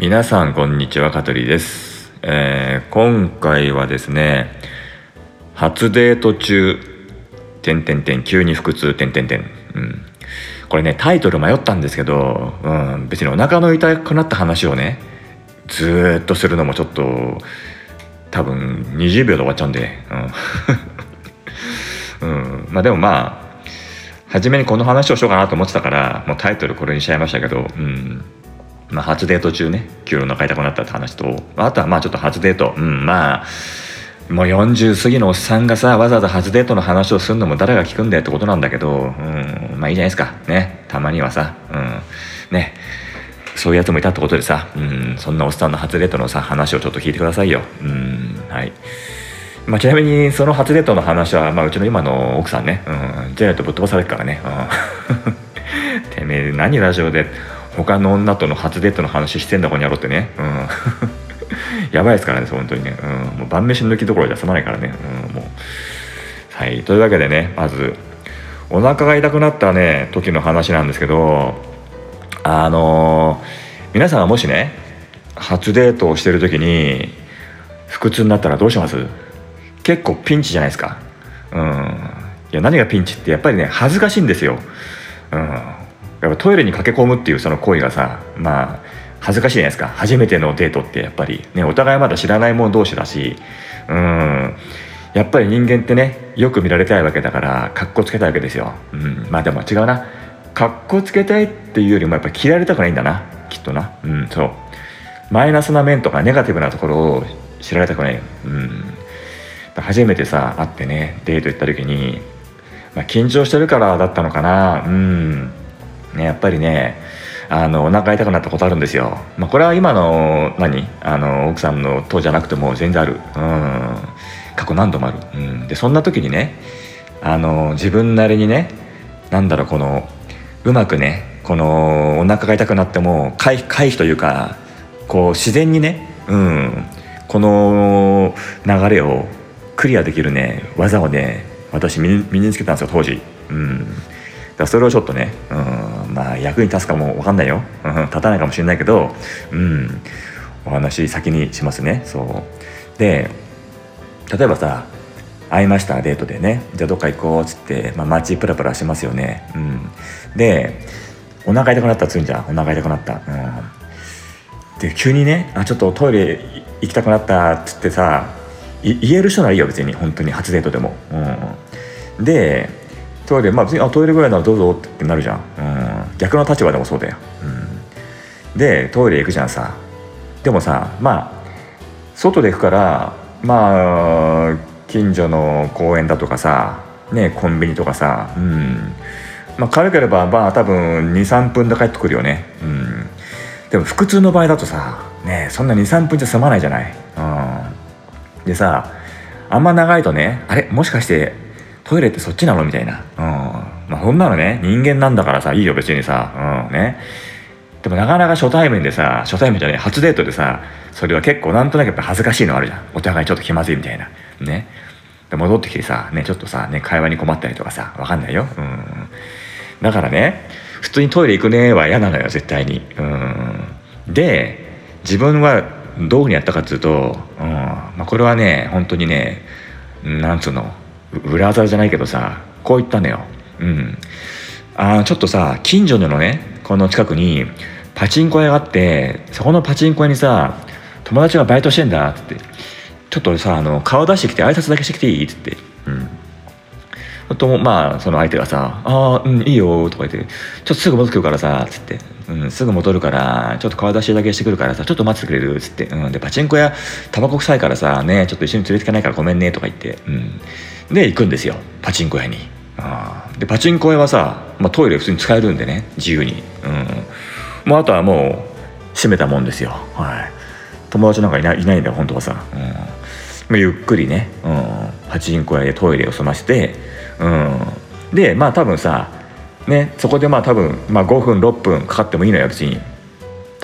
皆さんこんにちは香取です、えー今回はですね初デート中点点点急に腹痛点点点うん。これねタイトル迷ったんですけど、うん、別にお腹の痛くなった話をねずっとするのもちょっと多分20秒で終わっちゃうんで、うん。うん、まあでもまあ初めにこの話をしようかなと思ってたからもうタイトルこれにしちゃいましたけど、うん。まあ、初デート中ね急にお腹痛くなったって話と。あとはまあちょっと初デート。うんまあもう40過ぎのおっさんがさわざわざ初デートの話をするのも誰が聞くんだよってことなんだけど、うん、まあいいじゃないですか。ねたまにはさ、うん、ねそういうやつもいたってことでさ、うん、そんなおっさんの初デートのさ話をちょっと聞いてくださいよ、うん、はい。まあ、ちなみにその初デートの話は、まあ、うちの今の奥さんね、うん、じゃないとぶっ飛ばされるからね、うん、てめえ何ラジオで他の女との初デートの話してんだこにやろうってね、うん、やばいですからね本当にね、うん、もう晩飯抜きどころじゃ済まないからね、うん、もう。はい。というわけでねまずお腹が痛くなったね時の話なんですけどあのー皆さんはもしね初デートをしてる時に腹痛になったらどうします？結構ピンチじゃないですか。うん。いや何がピンチってやっぱりね恥ずかしいんですよ。うん。やっぱトイレに駆け込むっていうその行為がさまあ恥ずかしいじゃないですか。初めてのデートってやっぱりねお互いまだ知らない者同士だしうん。やっぱり人間ってねよく見られたいわけだからかっこつけたいわけですよ、うん、まあでも違うな。かっこつけたいっていうよりもやっぱ嫌われたくないんだな。きっとな。うんそう。マイナスな面とかネガティブなところを知られたくないうん。初めてさ会ってねデート行った時に、まあ、緊張してるからだったのかな。うん。ねやっぱりねあのお腹痛くなったことあるんですよ、まあ、これは今の何？あの奥さんのとじゃなくても全然ある。うん。過去何度もある、うん、でそんな時にねあの自分なりにねなんだろうこのうまくねこのお腹が痛くなっても回避回避というかこう自然にね、うん、この流れをクリアできるね技をね私身につけたんですよ当時、うん、だからそれをちょっとね、うん、まあ役に立つかも分かんないよ、立たないかもしれないけど、うん、お話先にしますね。そう。で例えばさ会いましたデートでねじゃあどっか行こうっつって、まあ、街プラプラしますよね、うん、でお腹痛くなったっつうんじゃん。お腹痛くなった、うん、で急にねあちょっとトイレ行きたくなったっつってさ言える人ならいいよ別に。本当に初デートでも、うん、でトイレまあ別にあトイレぐらいならどうぞってなるじゃん、うん、逆の立場でもそうだよ、うん、でトイレ行くじゃんさ。でもさまあ外で行くからまあ近所の公園だとかさねコンビニとかさうん。まあ軽ければまあ多分23分で帰ってくるよね。うん。でも腹痛の場合だとさねそんな23分じゃ済まないじゃない。うん。でさあんま長いとねあれ？もしかしてトイレってそっちなの？みたいな。うん。まあそんなのね人間なんだからさいいよ別にさ。うん。ね。でもなかなか初対面でさ初対面じゃない初デートでさそれは結構なんとなくやっぱ恥ずかしいのあるじゃん。お互いちょっと気まずいみたいな。ね。で戻ってきてさねちょっとさね会話に困ったりとかさわかんないよ。うん。だからね普通にトイレ行くねは嫌なのよ絶対に。うん。で自分はどういうふうにやったかっていうと、うん。まあ、これはね本当にねなんつうの？裏技じゃないけどさこう言ったのよ。うん。あちょっとさ近所のねこの近くにパチンコ屋があってそこのパチンコ屋にさ友達がバイトしてんだっつって。ちょっとさあの顔出してきて挨拶だけしてきていいっつって。うん。とまあその相手がさ「ああうんいいよ」とか言って「ちょっとすぐ戻ってくるからさ」っつって、うん「すぐ戻るからちょっと顔出しだけしてくるからさちょっと待っててくれる」っつって、うん、でパチンコ屋タバコ臭いからさねちょっと一緒に連れてかないからごめんねとか言って、うん、で行くんですよ。パチンコ屋に。あでパチンコ屋はさ、まあ、トイレ普通に使えるんでね。自由に、うん、もうあとはもう閉めたもんですよ。はい。友達なんかいないいないんだよ本当はさ、うん。まあ、ゆっくりね、うん、パチンコ屋でトイレを済まして、うん、でまあ多分さねそこでまあ多分、まあ、5分6分かかってもいいのよ別に。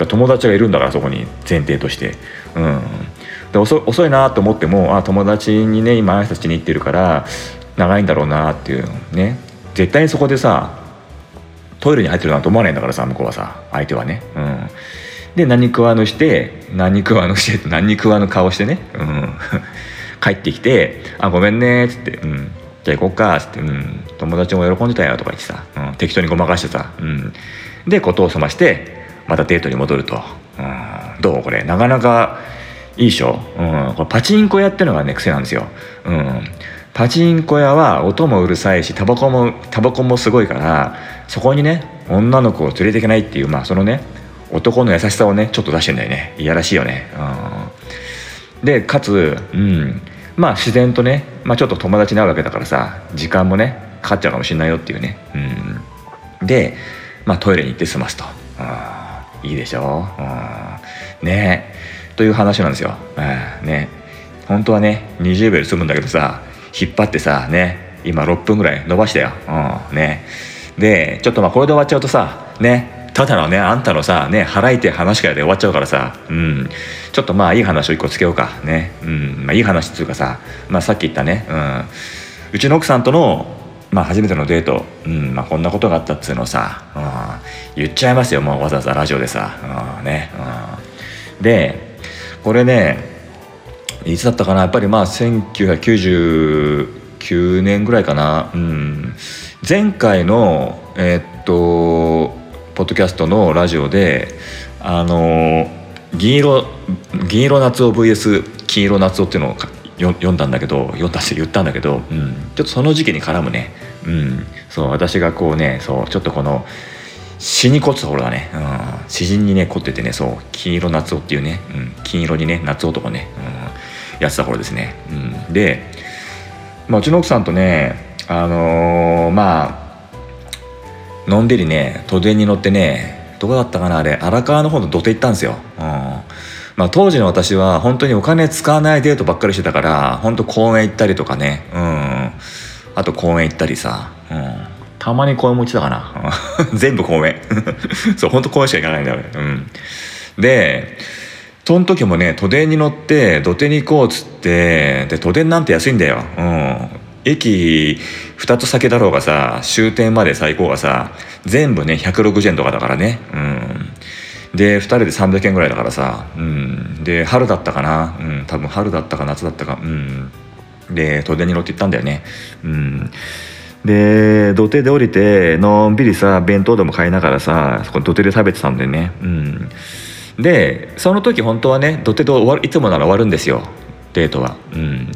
友達がいるんだからそこに前提として、うん、で遅遅いなと思ってもあ友達にね今挨拶しに行ってるから長いんだろうなっていうね。絶対にそこでさトイレに入ってるなんて思わないんだからさ向こうはさ相手はね、うん、で何食わぬして何食わぬして何食わぬ顔してね、うん、帰ってきて「あごめんね」っつって「うん、じゃあ行こっか」っつって、うん「友達も喜んでたよ」とか言ってさ、うん、適当にごまかしてさ、うん、で事を済ましてまたデートに戻ると、うん、どうこれ。なかなかいいでしょ、うん、これパチンコ屋ってのがね癖なんですよ、うん、パチンコ屋は音もうるさいしタバコもタバコもすごいからそこにね女の子を連れていけないっていうまあそのね男の優しさをねちょっと出してんだよね。いやらしいよね、うん、でかつうん。まあ自然とね、まあ、ちょっと友達になるわけだからさ時間もねかかっちゃうかもしれないよっていうね、うん、で、まあ、トイレに行って済ますと、うん、いいでしょ、うん、ね。という話なんですよ、うん、ね。本当はね20秒で済むんだけどさ引っ張ってさね今6分ぐらい伸ばしたよ、うん、ね。でちょっとまあこれで終わっちゃうとさねただのねあんたのさね払いて話からで終わっちゃうからさうん。ちょっとまあいい話を一個つけようか。ね。うん。まあいい話っていうかさまあさっき言ったね。うん。うちの奥さんとのまあ初めてのデート、うん。まあ、こんなことがあったっつうのさ、うん、言っちゃいますよ。もうわざわざラジオでさ、うん、ね、うん、でこれねいつだったかな？やっぱりまあ1999年ぐらいかな、うん、前回のえー、っとポッドキャストのラジオであの銀色銀色夏男 VS 金色夏男っていうのを読んだんだけど読んだって言ったんだけど、うん、ちょっとその時期に絡むね、うん、そう私がこうねそうちょっとこの死に凝ってた頃だね、うん、詩人にね凝っててねそう金色夏男っていうね、うん、金色にね夏男ね、うん、やってた頃ですね、うん、で、まあ、うちの奥さんとねあのー、まあのんびりね都電に乗ってねどこだったかなあれ荒川の方の土手行ったんですよ、うん。まあ、当時の私は本当にお金使わないデートばっかりしてたから本当公園行ったりとかね。うん。あと公園行ったりさ、うん、たまに公園も行ってたかな。全部公園。そう本当公園しか行かないんだよ、うん、でその時もね都電に乗って土手に行こうっつってで都電なんて安いんだよ、うん、駅2つ先だろうがさ終点まで最高がさ全部ね160円とかだからね。うん。で2人で300円ぐらいだからさ、うん、で春だったかな、うん、多分春だったか夏だったか。うん。で都電に乗って行ったんだよね。うん。で土手で降りてのんびりさ弁当でも買いながらさそこ土手で食べてたんでね。うん。でその時本当はね土手で終わるいつもなら終わるんですよデートは。うん。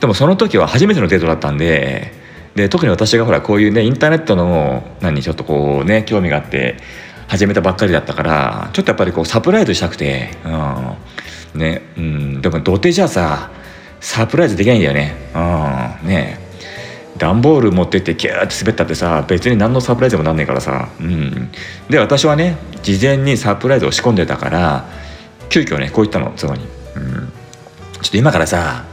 でもその時は初めてのデートだったんでで特に私がほらこういうねインターネットの何ちょっとこうね興味があって始めたばっかりだったからちょっとやっぱりこうサプライズしたくて、うん。ねうん、でも土手じゃさサプライズできないんだよね。うん、ね。段ボール持ってってキューって滑ったってさ別に何のサプライズもなんねえからさ、うん、で私はね事前にサプライズを仕込んでたから急遽ねこう言ったの妻に、うん、ちょっと今からさ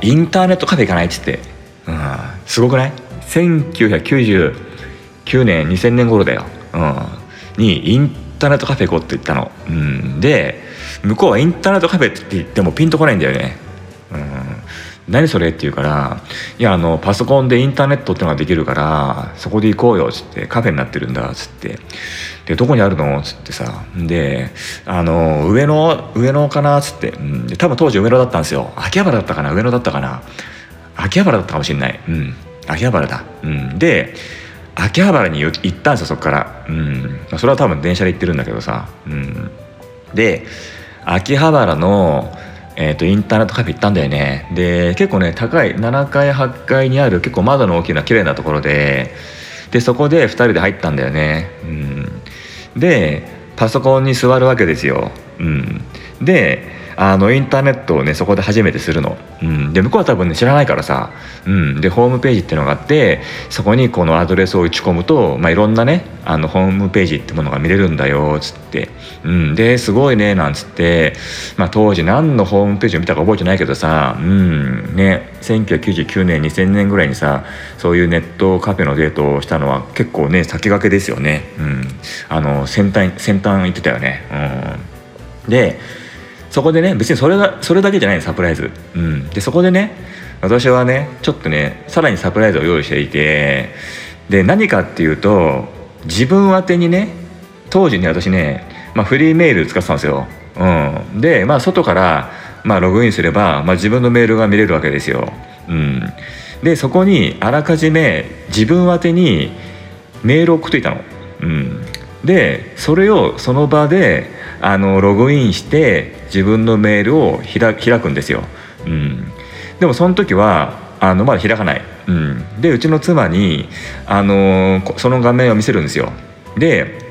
インターネットカフェ行かないっつって、うん、すごくない？1999年2000年頃だよ、うん、にインターネットカフェ行こうって言ったの、うん、で向こうはインターネットカフェって言ってもピンとこないんだよね、何それって言うから「いやあのパソコンでインターネットってのができるからそこで行こうよ」っつって「カフェになってるんだ」っつって「でどこにあるの?」っつってさ。であの上野上野かな？っつって、うん、多分当時上野だったんですよ。秋葉原だったかな？上野だったかな？秋葉原だったかもしれない。うん。秋葉原だ。うん。で秋葉原に行ったんですよそこから、うん。それは多分電車で行ってるんだけどさ、うん、で秋葉原のえーと、インターネットカフェ行ったんだよね。で結構ね高い7階8階にある結構窓の大きな綺麗なところででそこで2人で入ったんだよね、うん、でパソコンに座るわけですよ、うん、であのインターネットをねそこで初めてするの、うん、で向こうは多分ね知らないからさ、うん、でホームページっていうのがあってそこにこのアドレスを打ち込むと、まあ、いろんなねあのホームページってものが見れるんだよっつって、うん、ですごいねなんつって、まあ、当時何のホームページを見たか覚えてないけどさ、うん。ね、1999年2000年ぐらいにさそういうネットカフェのデートをしたのは結構ね先駆けですよね、うん、あの先端先端行ってたよね。うん、でそこでね別にそれがそれだけじゃないサプライズ、うん、でそこでね私はねちょっとねさらにサプライズを用意していてで何かっていうと自分宛てにね当時ね私ねまあ、フリーメール使ってたんですよ、うん、で、まあ、外から、まあ、ログインすれば、まあ、自分のメールが見れるわけですよ、うん、でそこにあらかじめ自分宛てにメールを送っていたの、うん、でそれをその場であのログインして自分のメールを開くんですよ、うん、でもその時はあのまだ開かない、うん、でうちの妻にあのその画面を見せるんですよ。で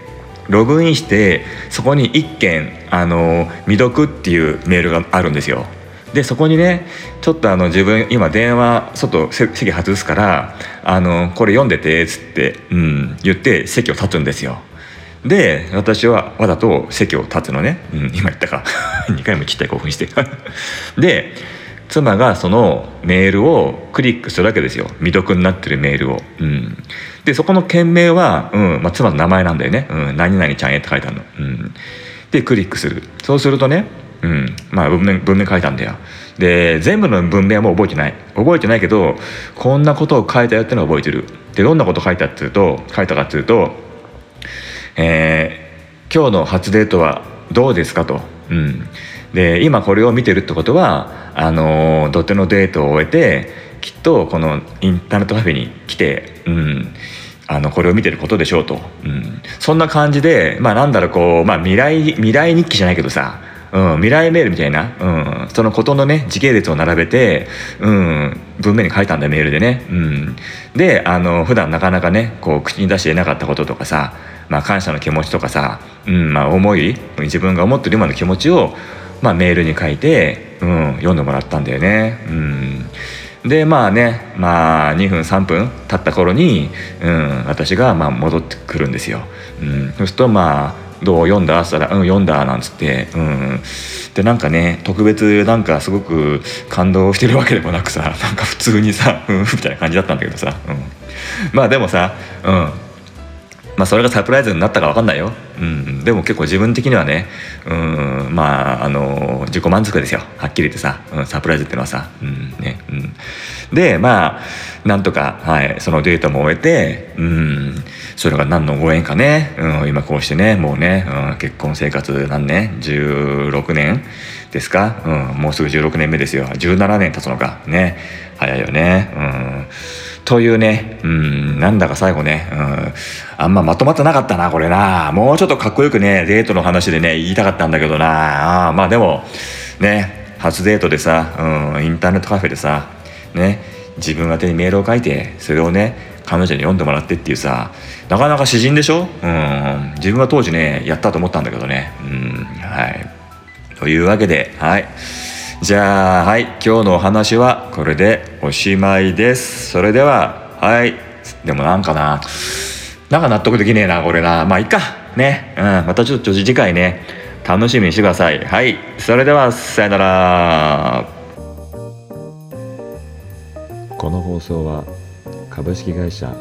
ログインしてそこに1件あの未読っていうメールがあるんですよ。でそこにねちょっとあの自分今電話外席外すからあのこれ読んでてっつって、うん、言って席を立つんですよ。で私はわざと席を立つのね、うん、今言ったか。2回もちっちゃい興奮して。で妻がそのメールをクリックするわけですよ。未読になってるメールを、うん、でそこの件名は、うんまあ、妻の名前なんだよね「うん、何々ちゃんへ」って書いてあるの、うん、でクリックする。そうするとね、うんまあ、文面文面書いたんだよ。で全部の文面はもう覚えてない。覚えてないけどこんなことを書いたよってのは覚えてる。でどんなこと書いたっていうと書いたかっていうと「えー、今日の初デートはどうですか?」と。うん。で今これを見てるってことはあの土手のデートを終えてきっとこのインターネットカフェに来て、うん、あのこれを見てることでしょうと、うん、そんな感じでまあなんだろうこう、まあ、未来未来日記じゃないけどさうん、未来メールみたいな、うん、そのことのね時系列を並べて、うん、文面に書いたんだメールでね、うん、であの普段なかなかねこう口に出していなかったこととかさ、まあ、感謝の気持ちとかさ、うんまあ、思い自分が思ってる今の気持ちをまあ、メールに書いて、うん、読んでもらったんだよね。うんでまあねまあ2分3分経った頃に、うん、私がまあ戻ってくるんですよ。うん、そうするとまあ「どう読んだ?」っつったら「うん読んだ」なんつって、うん、でなんかね特別なんかすごく感動してるわけでもなくさなんか普通にさ「うん」みたいな感じだったんだけどさ、うん、まあでもさ、うん、まあ、それがサプライズになったか分かんないよ、うん、でも結構自分的にはね、うん、まああの自己満足ですよ。はっきり言ってさ、うん、サプライズっていうのはさ、うん。ね。うん、でまあなんとか、はい、そのデータも終えて、うん、それが何のご縁かね、うん、今こうしてねもうね、うん、結婚生活何年？16年ですか、うん、もうすぐ16年目ですよ。17年経つのか。ね。早いよね。うん。というね、うん、なんだか最後ね、うん、あんままとまってなかったな、これな。もうちょっとかっこよくね、デートの話でね、言いたかったんだけどな。あまあでも、ね、初デートでさ、うん、インターネットカフェでさ、ね、自分宛にメールを書いて、それをね、彼女に読んでもらってっていうさ、なかなか詩人でしょ？うん、自分は当時ね、やったと思ったんだけどね。うん、はい。というわけで、はい。じゃあはい今日のお話はこれでおしまいです。それでははいでもなんかななんか納得できねえなこれな。まあいっか。ね。うん。またちょっと次回ね楽しみにしてください。はい。それではさよなら。この放送は株式会社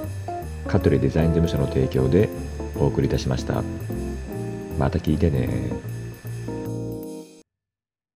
香取デザイン事務所の提供でお送りいたしました。また聞いてね。